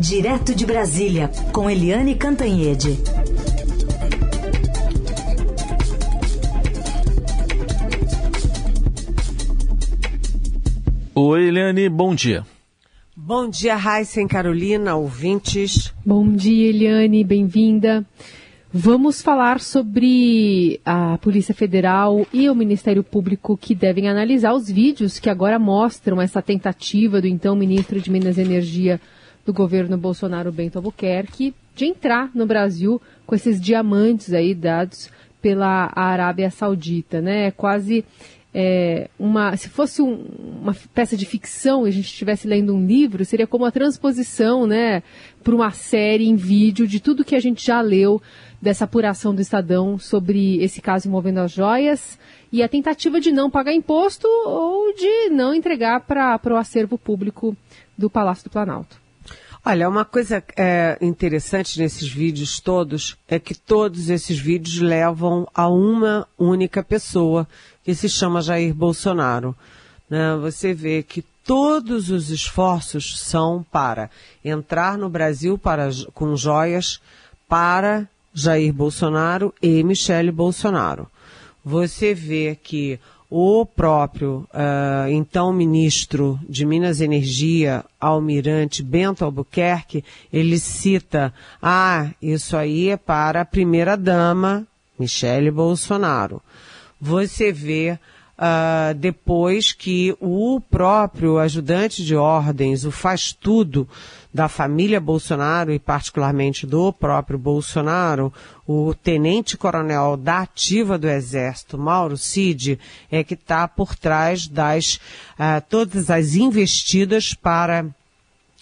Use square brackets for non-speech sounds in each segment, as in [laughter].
Direto de Brasília, com Eliane Cantanhede. Oi, Eliane, bom dia. Bom dia, Raíssa e Carolina, ouvintes. Bom dia, Eliane, bem-vinda. Vamos falar sobre a Polícia Federal e o Ministério Público que devem analisar os vídeos que agora mostram essa tentativa do então ministro de Minas e Energia do governo Bolsonaro, Bento Albuquerque, de entrar no Brasil com esses diamantes aí dados pela Arábia Saudita, né? É quase é, uma, se fosse um, uma peça de ficção e a gente estivesse lendo um livro, seria como a transposição, né, para uma série em vídeo de tudo que a gente já leu dessa apuração do Estadão sobre esse caso envolvendo as joias e a tentativa de não pagar imposto ou de não entregar para o acervo público do Palácio do Planalto. Olha, uma coisa é, interessante nesses vídeos todos é que todos esses vídeos levam a uma única pessoa, que se chama Jair Bolsonaro. Né? Você vê que todos os esforços são para entrar no Brasil para, com joias para Jair Bolsonaro e Michele Bolsonaro. Você vê que o próprio, uh, então ministro de Minas e Energia, almirante Bento Albuquerque, ele cita, ah, isso aí é para a primeira dama, Michele Bolsonaro. Você vê uh, depois que o próprio ajudante de ordens, o faz tudo da família Bolsonaro e particularmente do próprio Bolsonaro, o tenente-coronel da ativa do Exército, Mauro Cid, é que está por trás das uh, todas as investidas para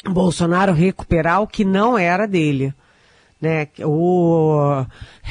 Bolsonaro recuperar o que não era dele. Né? O,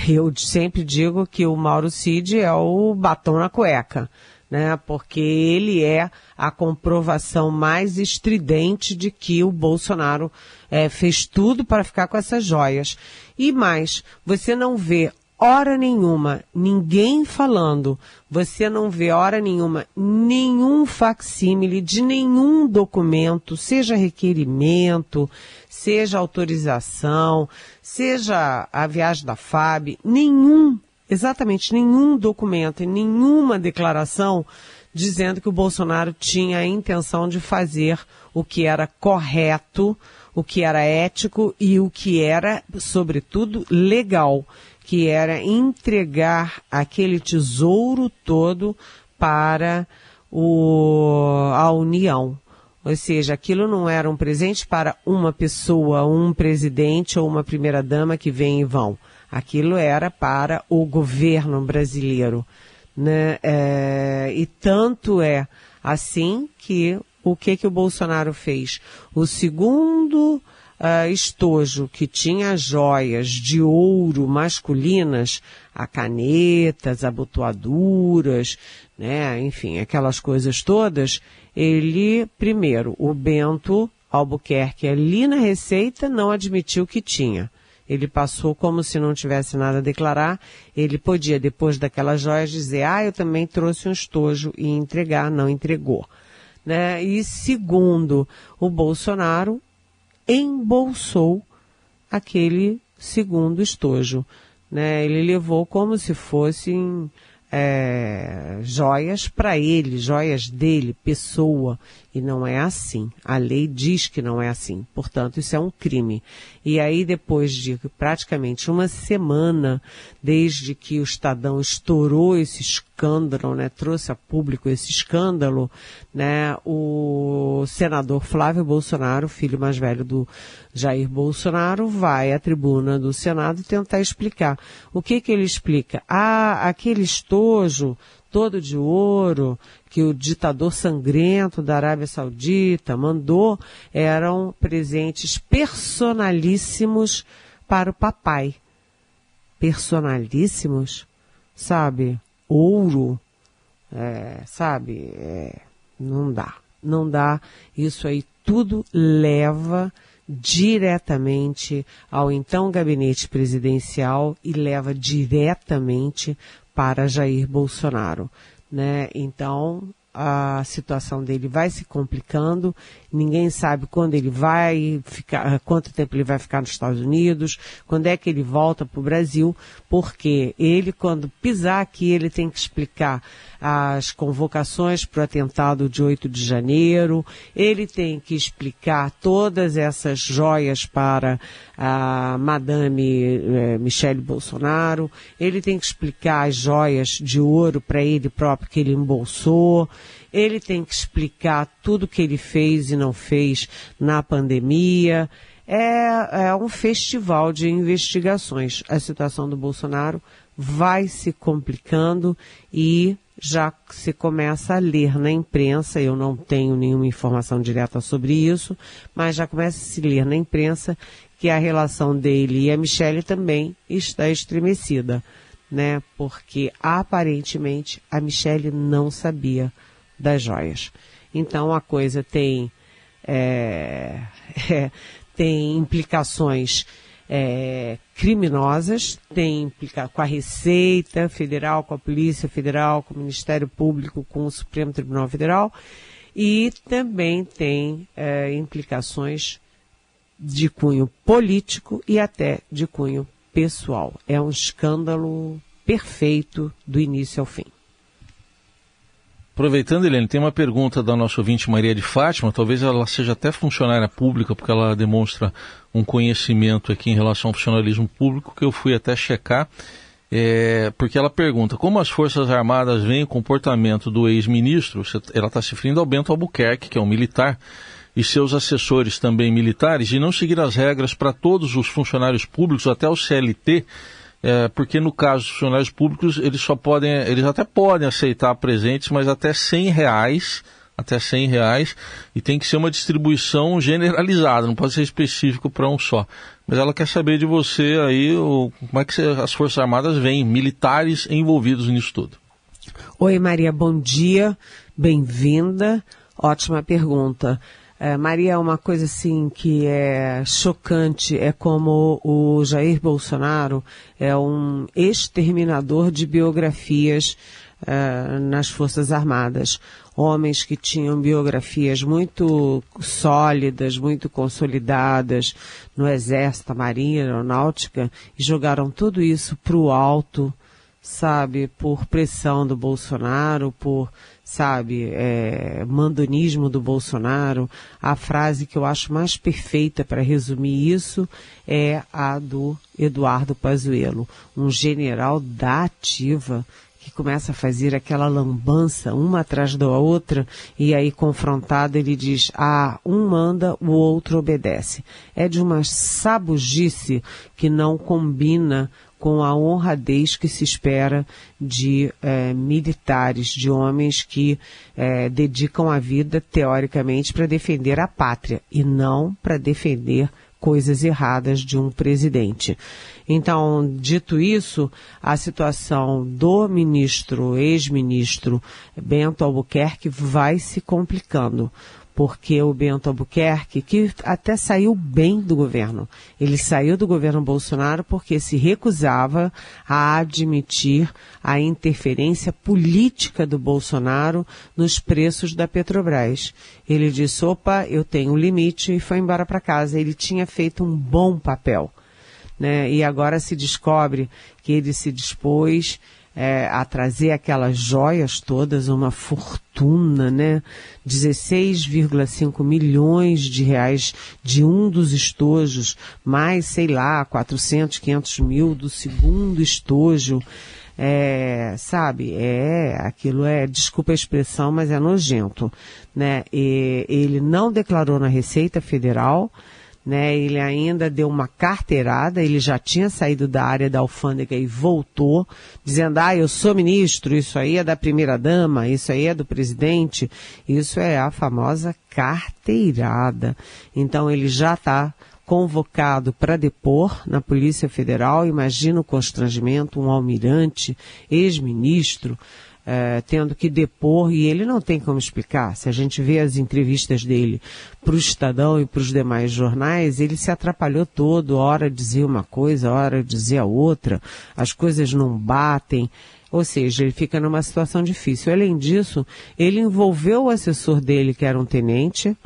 eu sempre digo que o Mauro Cid é o batom na cueca né? Porque ele é a comprovação mais estridente de que o Bolsonaro é, fez tudo para ficar com essas joias. E mais, você não vê hora nenhuma ninguém falando, você não vê hora nenhuma nenhum facsímile de nenhum documento, seja requerimento, seja autorização, seja a viagem da FAB, nenhum exatamente nenhum documento e nenhuma declaração dizendo que o Bolsonaro tinha a intenção de fazer o que era correto, o que era ético e o que era, sobretudo, legal, que era entregar aquele tesouro todo para o, a União. Ou seja, aquilo não era um presente para uma pessoa, um presidente ou uma primeira-dama que vem e vão Aquilo era para o governo brasileiro. Né? É, e tanto é assim que o que, que o Bolsonaro fez? O segundo uh, estojo que tinha joias de ouro masculinas, a canetas, abotoaduras, né, enfim, aquelas coisas todas, ele, primeiro, o Bento Albuquerque ali na Receita não admitiu que tinha. Ele passou como se não tivesse nada a declarar. Ele podia, depois daquelas joias, dizer, ah, eu também trouxe um estojo e entregar, não entregou. Né? E segundo, o Bolsonaro embolsou aquele segundo estojo. Né? Ele levou como se fossem é, joias para ele, joias dele, pessoa. E não é assim. A lei diz que não é assim. Portanto, isso é um crime. E aí, depois de praticamente uma semana, desde que o Estadão estourou esse escândalo, né, trouxe a público esse escândalo, né, o senador Flávio Bolsonaro, filho mais velho do Jair Bolsonaro, vai à tribuna do Senado tentar explicar. O que que ele explica? Ah, aquele estojo todo de ouro que o ditador sangrento da Arábia Saudita mandou eram presentes personalíssimos para o papai. Personalíssimos, sabe? Ouro, é, sabe? É, não dá. Não dá. Isso aí tudo leva diretamente ao então gabinete presidencial e leva diretamente para Jair Bolsonaro. Né? Então, a situação dele vai se complicando, ninguém sabe quando ele vai ficar, quanto tempo ele vai ficar nos Estados Unidos, quando é que ele volta para o Brasil, porque ele, quando pisar aqui, ele tem que explicar as convocações para o atentado de 8 de janeiro, ele tem que explicar todas essas joias para a Madame eh, Michele Bolsonaro, ele tem que explicar as joias de ouro para ele próprio que ele embolsou, ele tem que explicar tudo que ele fez e não fez na pandemia. É, é um festival de investigações. A situação do Bolsonaro vai se complicando e já se começa a ler na imprensa, eu não tenho nenhuma informação direta sobre isso, mas já começa a se ler na imprensa que a relação dele e a Michelle também está estremecida, né? Porque aparentemente a Michelle não sabia das joias. Então a coisa tem, é, [laughs] é, tem implicações é, criminosas, tem implica com a Receita Federal, com a Polícia Federal, com o Ministério Público, com o Supremo Tribunal Federal, e também tem é, implicações de cunho político e até de cunho pessoal. É um escândalo perfeito do início ao fim. Aproveitando, Helene, tem uma pergunta da nossa ouvinte Maria de Fátima, talvez ela seja até funcionária pública, porque ela demonstra um conhecimento aqui em relação ao funcionalismo público, que eu fui até checar, é, porque ela pergunta como as Forças Armadas veem o comportamento do ex-ministro, ela está se referindo ao Bento Albuquerque, que é um militar, e seus assessores também militares, de não seguir as regras para todos os funcionários públicos, até o CLT, é, porque no caso dos funcionários públicos, eles só podem, eles até podem aceitar presentes, mas até 100 reais, até 100 reais, e tem que ser uma distribuição generalizada, não pode ser específico para um só. Mas ela quer saber de você aí o, como é que as Forças Armadas veem militares envolvidos nisso tudo. Oi Maria, bom dia, bem-vinda, ótima pergunta. É, Maria, uma coisa assim que é chocante é como o Jair Bolsonaro é um exterminador de biografias é, nas Forças Armadas. Homens que tinham biografias muito sólidas, muito consolidadas no Exército, Marinha, Aeronáutica, e jogaram tudo isso para o alto, sabe, por pressão do Bolsonaro, por sabe, é, mandonismo do Bolsonaro, a frase que eu acho mais perfeita para resumir isso é a do Eduardo Pazuello, um general da ativa que começa a fazer aquela lambança uma atrás da outra e aí confrontado ele diz, ah, um manda, o outro obedece. É de uma sabugice que não combina com a honradez que se espera de é, militares, de homens que é, dedicam a vida, teoricamente, para defender a pátria e não para defender coisas erradas de um presidente. Então, dito isso, a situação do ministro, ex-ministro Bento Albuquerque vai se complicando porque o Bento Albuquerque, que até saiu bem do governo, ele saiu do governo Bolsonaro porque se recusava a admitir a interferência política do Bolsonaro nos preços da Petrobras. Ele disse: opa, eu tenho um limite e foi embora para casa. Ele tinha feito um bom papel. Né? E agora se descobre que ele se dispôs é, a trazer aquelas joias todas, uma fortuna, né? 16,5 milhões de reais de um dos estojos, mais, sei lá, 400, 500 mil do segundo estojo. É, sabe, é, aquilo é, desculpa a expressão, mas é nojento, né? E ele não declarou na Receita Federal, né? Ele ainda deu uma carteirada, ele já tinha saído da área da alfândega e voltou, dizendo, ah, eu sou ministro, isso aí é da primeira dama, isso aí é do presidente, isso é a famosa carteirada. Então ele já está convocado para depor na Polícia Federal, imagina o constrangimento, um almirante, ex-ministro, é, tendo que depor e ele não tem como explicar. Se a gente vê as entrevistas dele para o Estadão e para os demais jornais, ele se atrapalhou todo, hora dizia uma coisa, hora dizia outra, as coisas não batem. Ou seja, ele fica numa situação difícil. Além disso, ele envolveu o assessor dele, que era um tenente,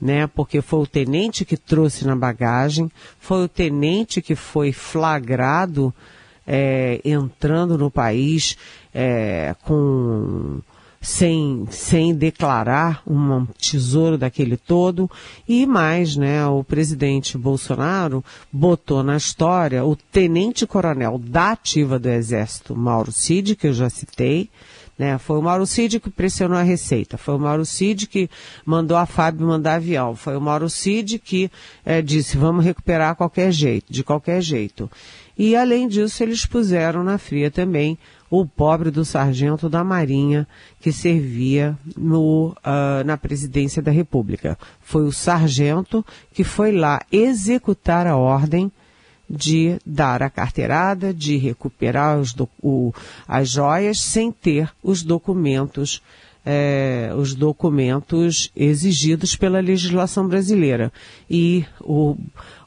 né? Porque foi o tenente que trouxe na bagagem, foi o tenente que foi flagrado é, entrando no país é, com sem, sem declarar um tesouro daquele todo. E mais, né, o presidente Bolsonaro botou na história o tenente-coronel da ativa do Exército, Mauro Cid, que eu já citei, né? Foi o Mauro Cid que pressionou a Receita, foi o Mauro Cid que mandou a Fábio mandar avião, foi o Mauro Cid que é, disse vamos recuperar qualquer jeito, de qualquer jeito. E além disso, eles puseram na fria também o pobre do sargento da Marinha que servia no, uh, na presidência da República. Foi o sargento que foi lá executar a ordem de dar a carteirada, de recuperar o, as joias sem ter os documentos é, os documentos exigidos pela legislação brasileira. E o,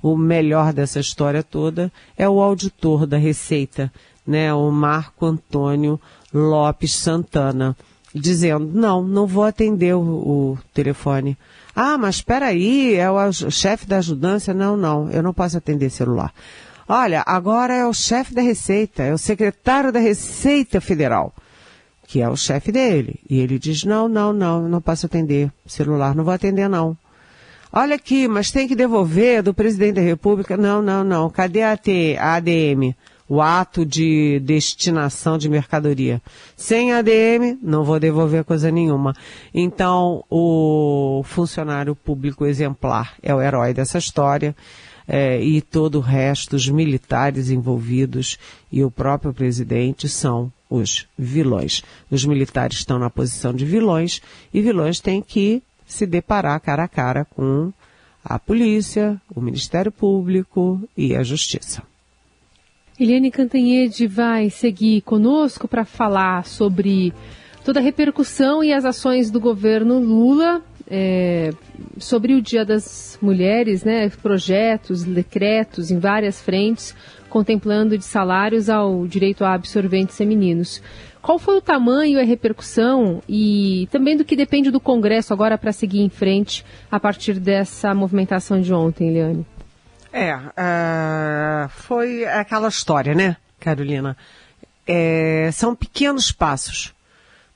o melhor dessa história toda é o auditor da Receita, né, o Marco Antônio Lopes Santana, dizendo, não, não vou atender o, o telefone. Ah, mas espera aí, é o chefe da ajudância? Não, não, eu não posso atender celular. Olha, agora é o chefe da Receita, é o secretário da Receita Federal, que é o chefe dele. E ele diz, não, não, não, não posso atender celular, não vou atender não. Olha aqui, mas tem que devolver do presidente da República. Não, não, não. Cadê a, ADM? O ato de destinação de mercadoria. Sem ADM, não vou devolver coisa nenhuma. Então, o funcionário público exemplar é o herói dessa história. É, e todo o resto, os militares envolvidos e o próprio presidente são os vilões. Os militares estão na posição de vilões e vilões têm que se deparar cara a cara com a polícia, o Ministério Público e a Justiça. Eliane Cantanhede vai seguir conosco para falar sobre toda a repercussão e as ações do governo Lula é, sobre o Dia das Mulheres, né, projetos, decretos em várias frentes, contemplando de salários ao direito a absorventes femininos. Qual foi o tamanho e a repercussão e também do que depende do Congresso agora para seguir em frente a partir dessa movimentação de ontem, Eliane? É, uh, foi aquela história, né, Carolina? É, são pequenos passos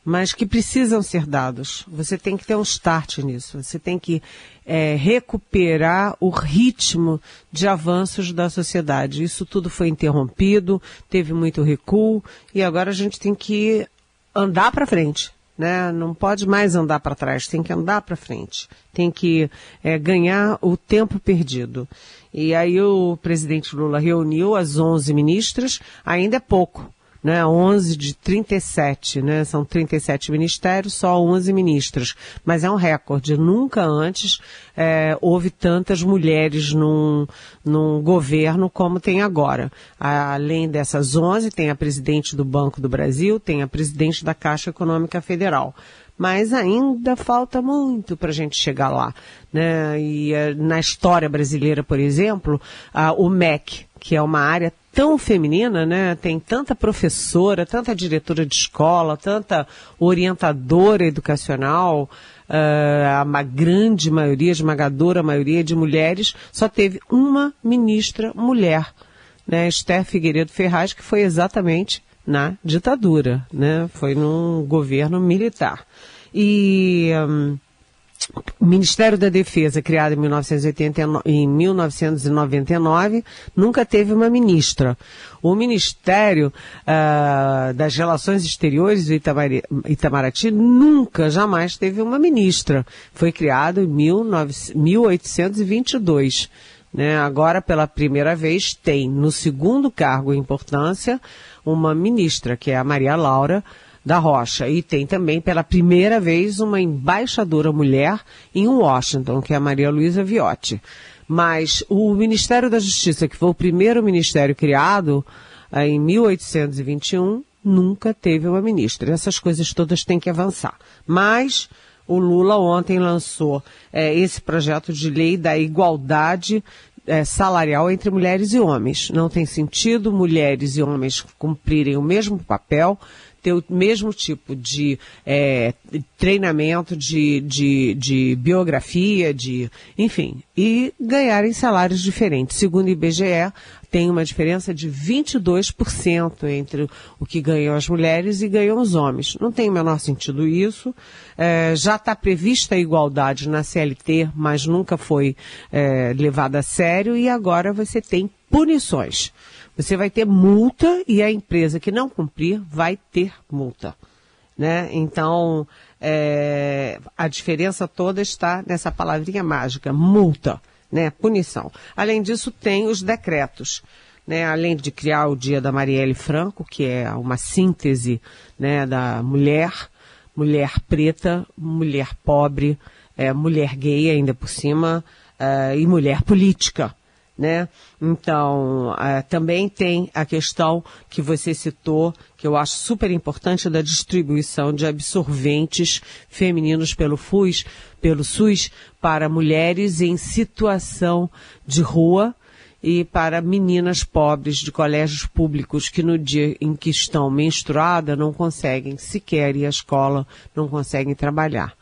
mas que precisam ser dados. Você tem que ter um start nisso. Você tem que é, recuperar o ritmo de avanços da sociedade. Isso tudo foi interrompido, teve muito recuo e agora a gente tem que andar para frente. Né? Não pode mais andar para trás, tem que andar para frente, tem que é, ganhar o tempo perdido. E aí o presidente Lula reuniu as 11 ministras, ainda é pouco, né, 11 de 37, né, são 37 ministérios, só 11 ministros, mas é um recorde. Nunca antes é, houve tantas mulheres num, num governo como tem agora. Além dessas 11, tem a presidente do Banco do Brasil, tem a presidente da Caixa Econômica Federal mas ainda falta muito para a gente chegar lá. Né? E uh, na história brasileira, por exemplo, uh, o MEC, que é uma área tão feminina, né? Tem tanta professora, tanta diretora de escola, tanta orientadora educacional, uh, uma grande maioria, esmagadora maioria de mulheres, só teve uma ministra mulher, né? Esther Figueiredo Ferraz, que foi exatamente na ditadura, né? Foi num governo militar. E um, o Ministério da Defesa, criado em, 1989, em 1999, nunca teve uma ministra. O Ministério uh, das Relações Exteriores do Itamari, Itamaraty nunca, jamais teve uma ministra. Foi criado em 19, 1822. Né? Agora, pela primeira vez, tem no segundo cargo em importância uma ministra, que é a Maria Laura da Rocha. E tem também, pela primeira vez, uma embaixadora mulher em Washington, que é a Maria Luísa Viotti. Mas o Ministério da Justiça, que foi o primeiro ministério criado eh, em 1821, nunca teve uma ministra. Essas coisas todas têm que avançar. Mas o Lula ontem lançou eh, esse projeto de lei da igualdade é, salarial entre mulheres e homens. Não tem sentido mulheres e homens cumprirem o mesmo papel, ter o mesmo tipo de é, treinamento, de, de, de biografia, de, enfim, e ganharem salários diferentes. Segundo o IBGE, tem uma diferença de 22% entre o que ganham as mulheres e ganham os homens. Não tem o menor sentido isso. É, já está prevista a igualdade na CLT, mas nunca foi é, levada a sério e agora você tem punições. Você vai ter multa e a empresa que não cumprir vai ter multa. Né? Então, é, a diferença toda está nessa palavrinha mágica, multa né, punição. Além disso, tem os decretos. Né, além de criar o Dia da Marielle Franco, que é uma síntese né, da mulher, mulher preta, mulher pobre, é, mulher gay ainda por cima, é, e mulher política né? Então, uh, também tem a questão que você citou, que eu acho super importante, da distribuição de absorventes femininos pelo FUS, pelo SUS, para mulheres em situação de rua e para meninas pobres de colégios públicos que no dia em que estão menstruadas não conseguem sequer ir à escola, não conseguem trabalhar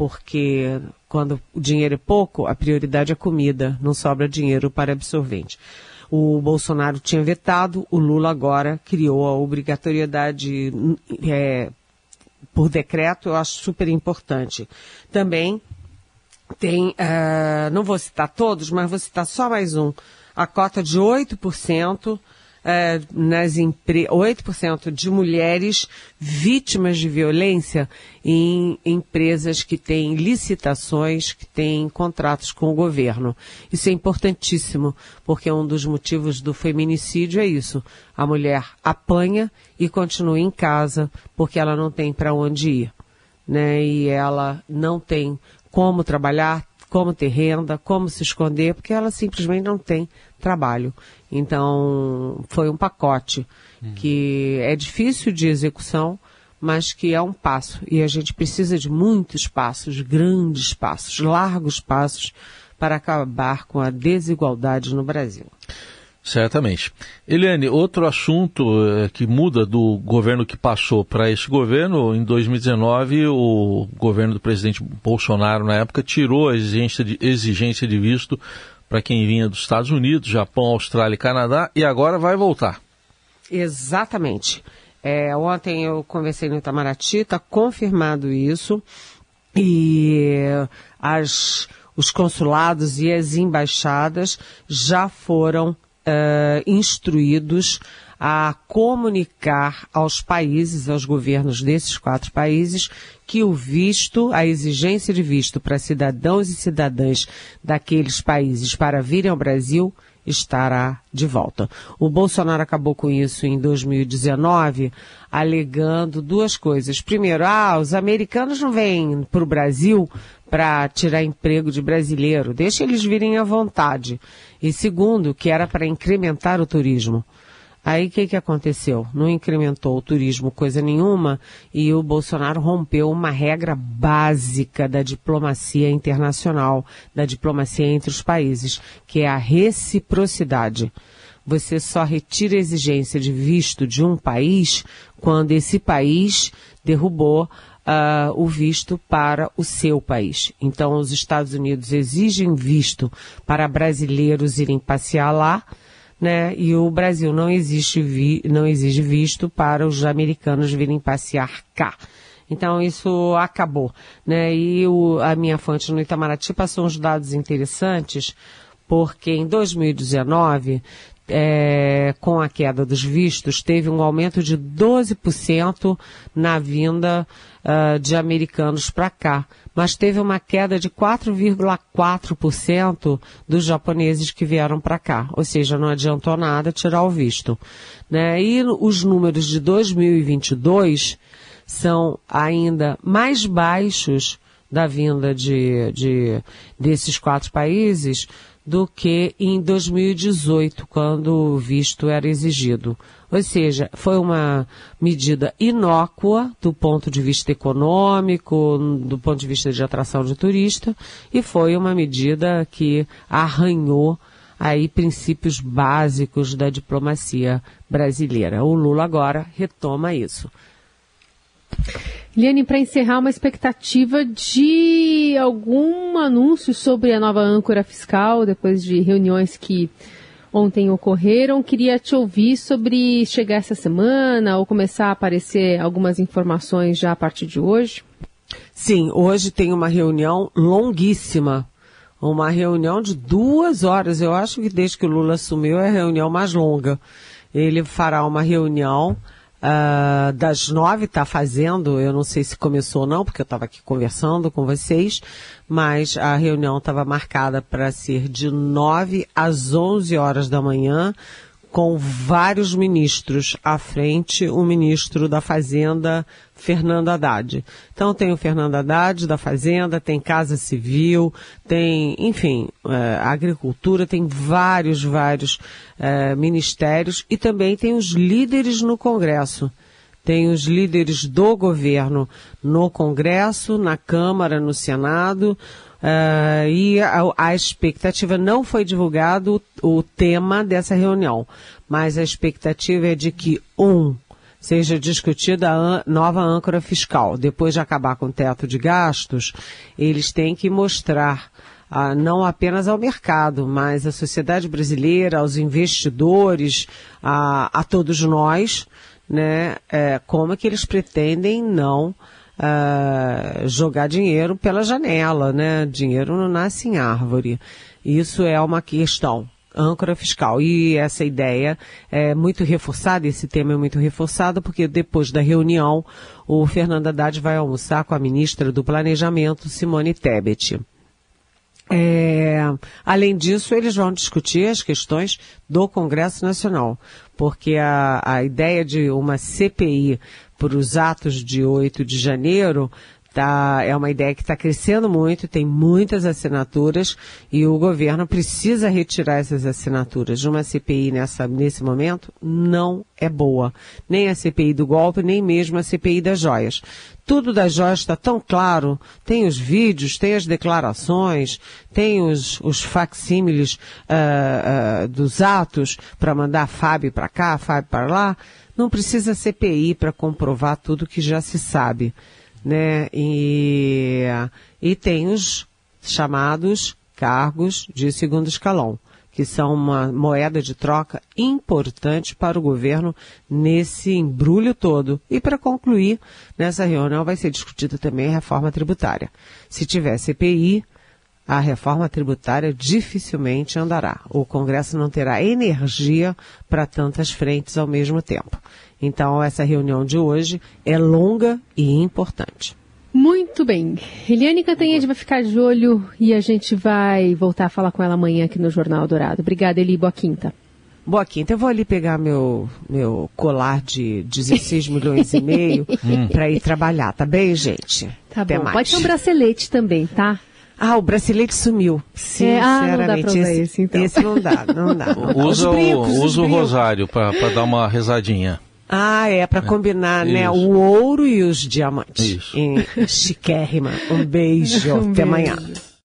porque quando o dinheiro é pouco, a prioridade é comida, não sobra dinheiro para absorvente. O Bolsonaro tinha vetado, o Lula agora criou a obrigatoriedade é, por decreto, eu acho super importante. Também tem, uh, não vou citar todos, mas vou citar só mais um, a cota de 8% é, nas 8% de mulheres vítimas de violência em empresas que têm licitações, que têm contratos com o governo. Isso é importantíssimo, porque um dos motivos do feminicídio é isso. A mulher apanha e continua em casa porque ela não tem para onde ir. Né? E ela não tem como trabalhar, como ter renda, como se esconder, porque ela simplesmente não tem trabalho. Então, foi um pacote que é difícil de execução, mas que é um passo. E a gente precisa de muitos passos, grandes passos, largos passos, para acabar com a desigualdade no Brasil. Certamente. Eliane, outro assunto eh, que muda do governo que passou para esse governo, em 2019, o governo do presidente Bolsonaro, na época, tirou a exigência de, exigência de visto para quem vinha dos Estados Unidos, Japão, Austrália e Canadá, e agora vai voltar. Exatamente. É, ontem eu conversei no Itamaraty, está confirmado isso, e as, os consulados e as embaixadas já foram uh, instruídos a comunicar aos países, aos governos desses quatro países, que o visto, a exigência de visto para cidadãos e cidadãs daqueles países para virem ao Brasil estará de volta. O Bolsonaro acabou com isso em 2019, alegando duas coisas. Primeiro, ah, os americanos não vêm para o Brasil para tirar emprego de brasileiro, deixa eles virem à vontade. E segundo, que era para incrementar o turismo. Aí o que, que aconteceu? Não incrementou o turismo coisa nenhuma e o Bolsonaro rompeu uma regra básica da diplomacia internacional, da diplomacia entre os países, que é a reciprocidade. Você só retira a exigência de visto de um país quando esse país derrubou uh, o visto para o seu país. Então, os Estados Unidos exigem visto para brasileiros irem passear lá né? E o Brasil não existe vi, não exige visto para os americanos virem passear cá. Então isso acabou, né? E o, a minha fonte no Itamaraty passou uns dados interessantes, porque em 2019 é, com a queda dos vistos, teve um aumento de 12% na vinda uh, de americanos para cá, mas teve uma queda de 4,4% dos japoneses que vieram para cá, ou seja, não adiantou nada tirar o visto. Né? E os números de 2022 são ainda mais baixos da vinda de, de desses quatro países do que em 2018, quando o visto era exigido. Ou seja, foi uma medida inócua do ponto de vista econômico, do ponto de vista de atração de turista, e foi uma medida que arranhou aí princípios básicos da diplomacia brasileira. O Lula agora retoma isso. Liane, para encerrar, uma expectativa de algum anúncio sobre a nova âncora fiscal, depois de reuniões que ontem ocorreram. Queria te ouvir sobre chegar essa semana ou começar a aparecer algumas informações já a partir de hoje. Sim, hoje tem uma reunião longuíssima. Uma reunião de duas horas. Eu acho que desde que o Lula assumiu é a reunião mais longa. Ele fará uma reunião Uh, das nove está fazendo, eu não sei se começou ou não, porque eu estava aqui conversando com vocês, mas a reunião estava marcada para ser de nove às onze horas da manhã, com vários ministros à frente, o ministro da Fazenda, Fernando Haddad. Então tem o Fernando Haddad da Fazenda, tem Casa Civil, tem, enfim, é, Agricultura, tem vários, vários é, ministérios e também tem os líderes no Congresso. Tem os líderes do governo no Congresso, na Câmara, no Senado, Uh, e a, a, expectativa não foi divulgado o, o tema dessa reunião, mas a expectativa é de que um seja discutida a nova âncora fiscal. Depois de acabar com o teto de gastos, eles têm que mostrar ah, não apenas ao mercado, mas à sociedade brasileira, aos investidores, a, a todos nós, né, é, como é que eles pretendem não uh, jogar dinheiro pela janela, né? Dinheiro não nasce em árvore. Isso é uma questão âncora fiscal. E essa ideia é muito reforçada, esse tema é muito reforçado, porque depois da reunião, o Fernando Haddad vai almoçar com a ministra do Planejamento, Simone Tebet. É, além disso, eles vão discutir as questões do Congresso Nacional, porque a, a ideia de uma CPI para os atos de 8 de janeiro Tá, é uma ideia que está crescendo muito, tem muitas assinaturas e o governo precisa retirar essas assinaturas de uma CPI nessa, nesse momento não é boa. Nem a CPI do golpe, nem mesmo a CPI das joias. Tudo das joias está tão claro, tem os vídeos, tem as declarações, tem os, os facsímiles uh, uh, dos atos para mandar Fábio para cá, Fábio para lá. Não precisa CPI para comprovar tudo que já se sabe né? E, e tem os chamados cargos de segundo escalão, que são uma moeda de troca importante para o governo nesse embrulho todo. E para concluir, nessa reunião vai ser discutida também a reforma tributária. Se tiver CPI, a reforma tributária dificilmente andará. O Congresso não terá energia para tantas frentes ao mesmo tempo. Então, essa reunião de hoje é longa e importante. Muito bem. Eliane Cantanhede vai ficar de olho e a gente vai voltar a falar com ela amanhã aqui no Jornal Dourado. Obrigada, Eli. Boa quinta. Boa quinta. Eu vou ali pegar meu, meu colar de 16 milhões e meio [laughs] hum. para ir trabalhar, tá bem, gente? Tá Até bom. Mais. Pode ter um bracelete também, tá? Ah, o bracelete sumiu. Sinceramente. É, ah, não dá esse, esse, então. esse não dá, não dá. [laughs] Usa, brincos, o, usa o rosário para dar uma rezadinha. Ah, é, para combinar, né? Isso. O ouro e os diamantes. Isso. Em chiquérrima. Um beijo. [laughs] um Até beijo. amanhã.